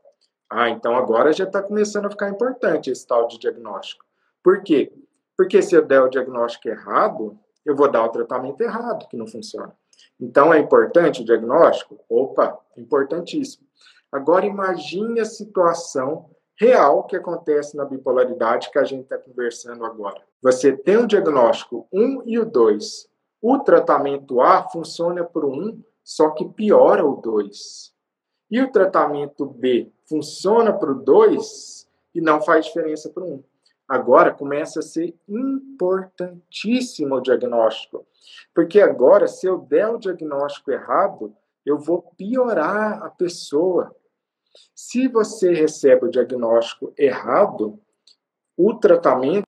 Ah, então agora já está começando a ficar importante esse tal de diagnóstico. Por quê? Porque se eu der o diagnóstico errado, eu vou dar o tratamento errado, que não funciona. Então é importante o diagnóstico? Opa, importantíssimo. Agora imagine a situação real que acontece na bipolaridade que a gente está conversando agora. Você tem o diagnóstico 1 e o 2. O tratamento A funciona para o 1, só que piora o 2. E o tratamento B funciona para o 2 e não faz diferença para o 1. Agora começa a ser importantíssimo o diagnóstico. Porque agora, se eu der o diagnóstico errado, eu vou piorar a pessoa. Se você recebe o diagnóstico errado, o tratamento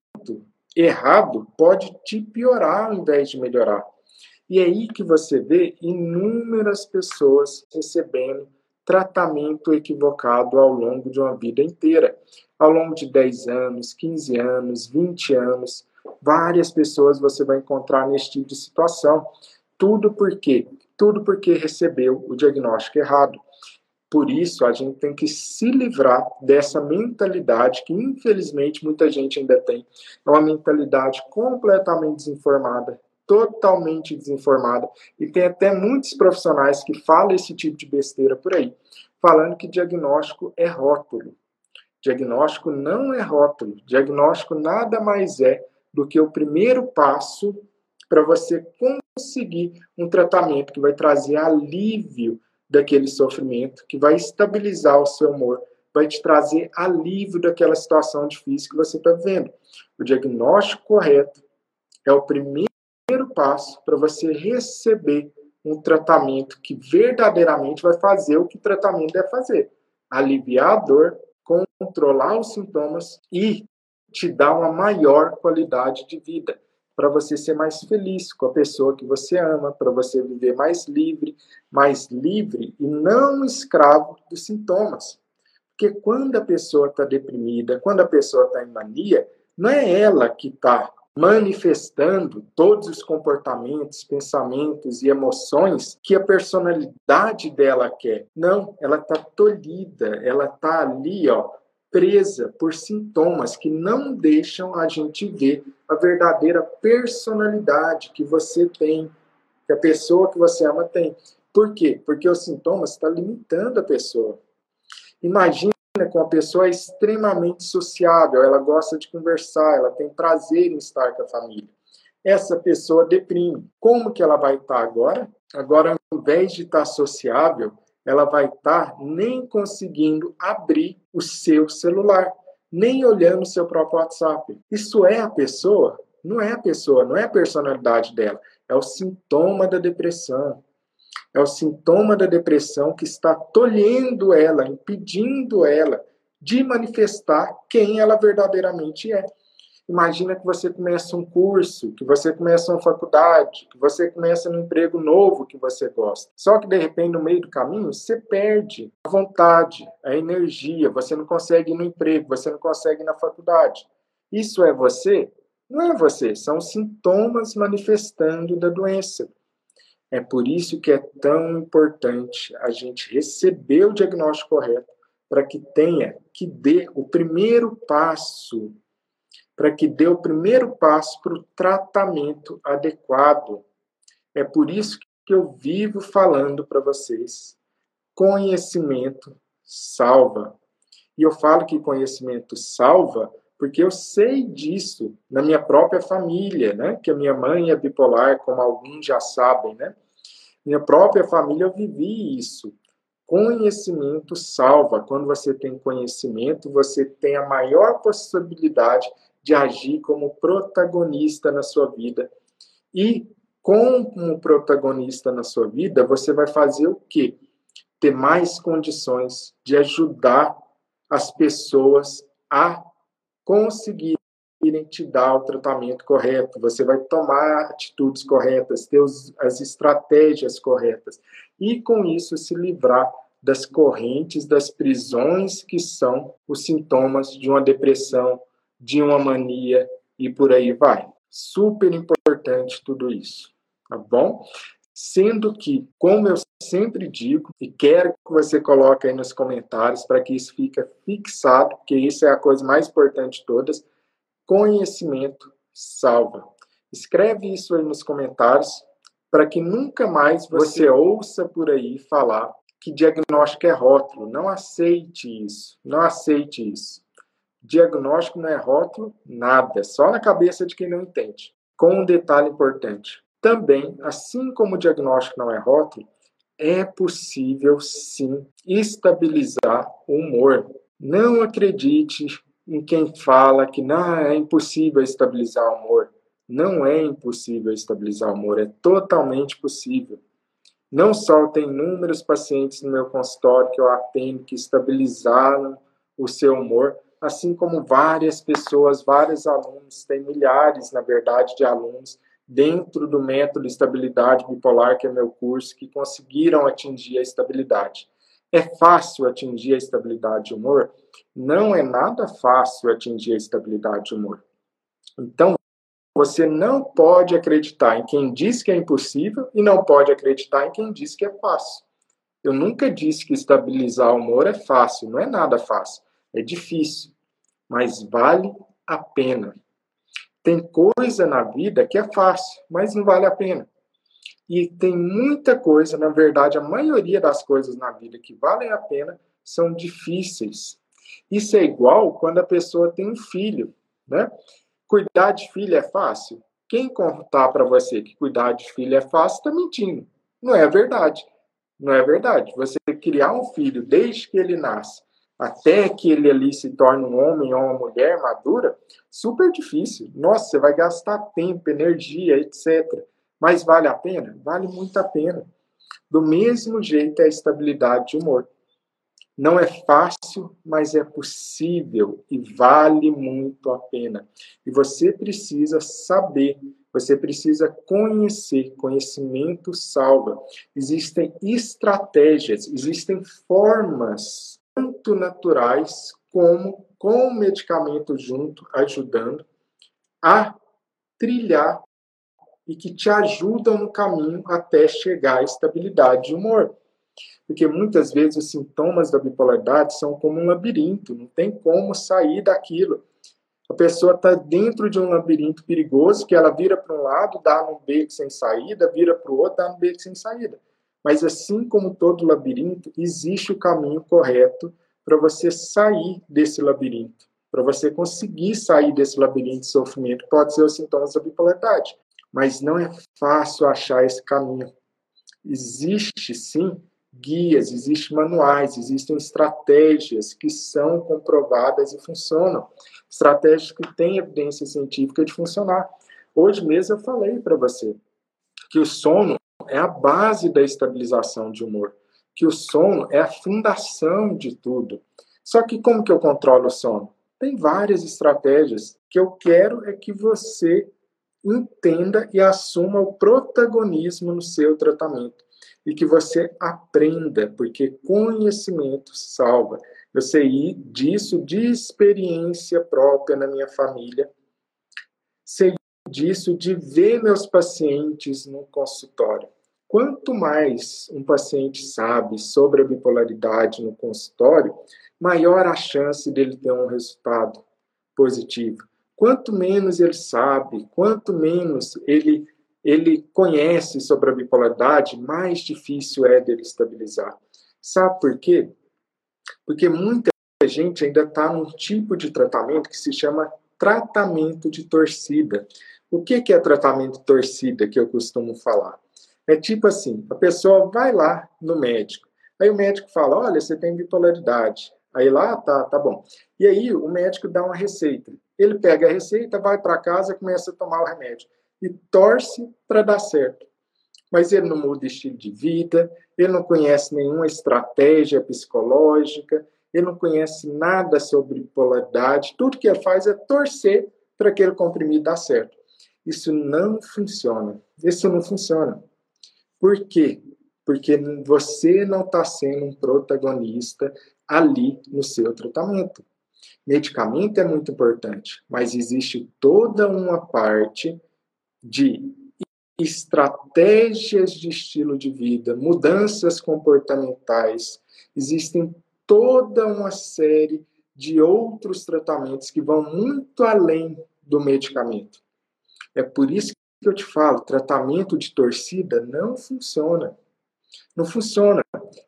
errado pode te piorar ao invés de melhorar. E é aí que você vê inúmeras pessoas recebendo tratamento equivocado ao longo de uma vida inteira. Ao longo de 10 anos, 15 anos, 20 anos, várias pessoas você vai encontrar nesse tipo de situação. Tudo por quê? Tudo porque recebeu o diagnóstico errado. Por isso, a gente tem que se livrar dessa mentalidade que, infelizmente, muita gente ainda tem. É uma mentalidade completamente desinformada, totalmente desinformada. E tem até muitos profissionais que falam esse tipo de besteira por aí, falando que diagnóstico é rótulo. Diagnóstico não é rótulo. Diagnóstico nada mais é do que o primeiro passo para você conseguir um tratamento que vai trazer alívio daquele sofrimento, que vai estabilizar o seu humor, vai te trazer alívio daquela situação difícil que você está vivendo. O diagnóstico correto é o primeiro passo para você receber um tratamento que verdadeiramente vai fazer o que o tratamento deve fazer: aliviar a dor, controlar os sintomas e te dar uma maior qualidade de vida, para você ser mais feliz com a pessoa que você ama, para você viver mais livre, mais livre e não escravo dos sintomas. Porque quando a pessoa está deprimida, quando a pessoa está em mania, não é ela que está manifestando todos os comportamentos, pensamentos e emoções que a personalidade dela quer. Não, ela está tolhida, ela está ali, ó, presa por sintomas que não deixam a gente ver a verdadeira personalidade que você tem, que a pessoa que você ama tem. Por quê? Porque os sintomas estão limitando a pessoa. Imagina com uma pessoa extremamente sociável, ela gosta de conversar, ela tem prazer em estar com a família. Essa pessoa deprime. Como que ela vai estar agora? Agora, ao invés de estar sociável, ela vai estar nem conseguindo abrir o seu celular, nem olhando o seu próprio WhatsApp. Isso é a pessoa? Não é a pessoa, não é a personalidade dela. É o sintoma da depressão. É o sintoma da depressão que está tolhendo ela, impedindo ela de manifestar quem ela verdadeiramente é. Imagina que você começa um curso, que você começa uma faculdade, que você começa um emprego novo que você gosta. Só que de repente no meio do caminho você perde a vontade, a energia, você não consegue ir no emprego, você não consegue ir na faculdade. Isso é você? Não é você, são sintomas manifestando da doença. É por isso que é tão importante a gente receber o diagnóstico correto para que tenha, que dê o primeiro passo, para que dê o primeiro passo para o tratamento adequado. É por isso que eu vivo falando para vocês: conhecimento salva. E eu falo que conhecimento salva porque eu sei disso na minha própria família, né? Que a minha mãe é bipolar, como alguns já sabem, né? Minha própria família eu vivi isso. Conhecimento salva. Quando você tem conhecimento, você tem a maior possibilidade de agir como protagonista na sua vida. E como protagonista na sua vida, você vai fazer o quê? Ter mais condições de ajudar as pessoas a conseguirem te dar o tratamento correto, você vai tomar atitudes corretas, ter as estratégias corretas, e com isso se livrar das correntes, das prisões que são os sintomas de uma depressão, de uma mania e por aí vai. Super importante tudo isso, tá bom? Sendo que, como eu sempre digo, e quero que você coloque aí nos comentários para que isso fique fixado, porque isso é a coisa mais importante de todas, conhecimento salva. Escreve isso aí nos comentários para que nunca mais você ouça por aí falar que diagnóstico é rótulo. Não aceite isso. Não aceite isso. Diagnóstico não é rótulo, nada. Só na cabeça de quem não entende. Com um detalhe importante. Também, assim como o diagnóstico não é rótulo, é possível sim estabilizar o humor. Não acredite em quem fala que não é impossível estabilizar o humor. Não é impossível estabilizar o humor, é totalmente possível. Não só tem inúmeros pacientes no meu consultório que eu atendo que estabilizaram o seu humor, assim como várias pessoas, vários alunos, tem milhares, na verdade, de alunos dentro do método Estabilidade Bipolar, que é meu curso, que conseguiram atingir a estabilidade. É fácil atingir a estabilidade de humor? Não é nada fácil atingir a estabilidade de humor. Então, você não pode acreditar em quem diz que é impossível e não pode acreditar em quem diz que é fácil. Eu nunca disse que estabilizar o humor é fácil, não é nada fácil, é difícil, mas vale a pena. Tem coisa na vida que é fácil, mas não vale a pena. E tem muita coisa, na verdade, a maioria das coisas na vida que valem a pena são difíceis. Isso é igual quando a pessoa tem um filho, né? Cuidar de filho é fácil? Quem contar para você que cuidar de filho é fácil está mentindo. Não é verdade. Não é verdade. Você criar um filho desde que ele nasce até que ele ali se torne um homem ou uma mulher madura, super difícil. Nossa, você vai gastar tempo, energia, etc. Mas vale a pena? Vale muito a pena. Do mesmo jeito é a estabilidade de humor. Não é fácil, mas é possível e vale muito a pena. E você precisa saber, você precisa conhecer. Conhecimento salva. Existem estratégias, existem formas, tanto naturais como com o medicamento junto, ajudando a trilhar e que te ajudam no caminho até chegar à estabilidade de humor. Porque muitas vezes os sintomas da bipolaridade são como um labirinto, não tem como sair daquilo. A pessoa está dentro de um labirinto perigoso que ela vira para um lado, dá num beco sem saída, vira para o outro, dá num beco sem saída. Mas assim como todo labirinto, existe o caminho correto para você sair desse labirinto. Para você conseguir sair desse labirinto de sofrimento, pode ser os sintomas da bipolaridade. Mas não é fácil achar esse caminho. Existe sim guias, existem manuais, existem estratégias que são comprovadas e funcionam. Estratégias que têm evidência científica de funcionar. Hoje mesmo eu falei para você que o sono é a base da estabilização de humor, que o sono é a fundação de tudo. Só que como que eu controlo o sono? Tem várias estratégias que eu quero é que você entenda e assuma o protagonismo no seu tratamento e que você aprenda, porque conhecimento salva. Eu sei disso de experiência própria na minha família, sei disso de ver meus pacientes no consultório. Quanto mais um paciente sabe sobre a bipolaridade no consultório, maior a chance dele ter um resultado positivo. Quanto menos ele sabe, quanto menos ele ele conhece sobre a bipolaridade, mais difícil é dele estabilizar. Sabe por quê? Porque muita gente ainda está num tipo de tratamento que se chama tratamento de torcida. O que, que é tratamento de torcida que eu costumo falar? É tipo assim, a pessoa vai lá no médico, aí o médico fala, olha, você tem bipolaridade. Aí lá, tá, tá bom. E aí o médico dá uma receita. Ele pega a receita, vai para casa e começa a tomar o remédio e torce para dar certo. Mas ele não muda estilo de vida, ele não conhece nenhuma estratégia psicológica, ele não conhece nada sobre polaridade, tudo que ele faz é torcer para aquele comprimido dar certo. Isso não funciona. Isso não funciona. Por quê? Porque você não está sendo um protagonista ali no seu tratamento. Medicamento é muito importante, mas existe toda uma parte de estratégias de estilo de vida, mudanças comportamentais, existem toda uma série de outros tratamentos que vão muito além do medicamento. É por isso que eu te falo, tratamento de torcida não funciona. Não funciona.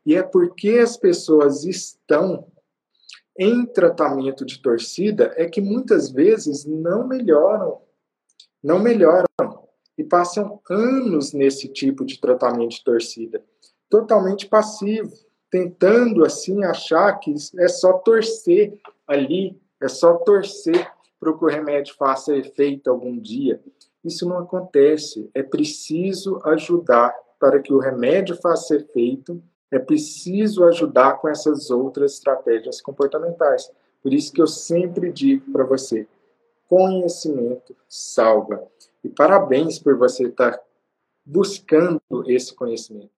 E é porque as pessoas estão em tratamento de torcida é que muitas vezes não melhoram não melhoram e passam anos nesse tipo de tratamento de torcida, totalmente passivo, tentando assim achar que é só torcer ali, é só torcer para que o remédio faça efeito algum dia. Isso não acontece. É preciso ajudar para que o remédio faça efeito. É preciso ajudar com essas outras estratégias comportamentais. Por isso que eu sempre digo para você: conhecimento salva. E parabéns por você estar buscando esse conhecimento.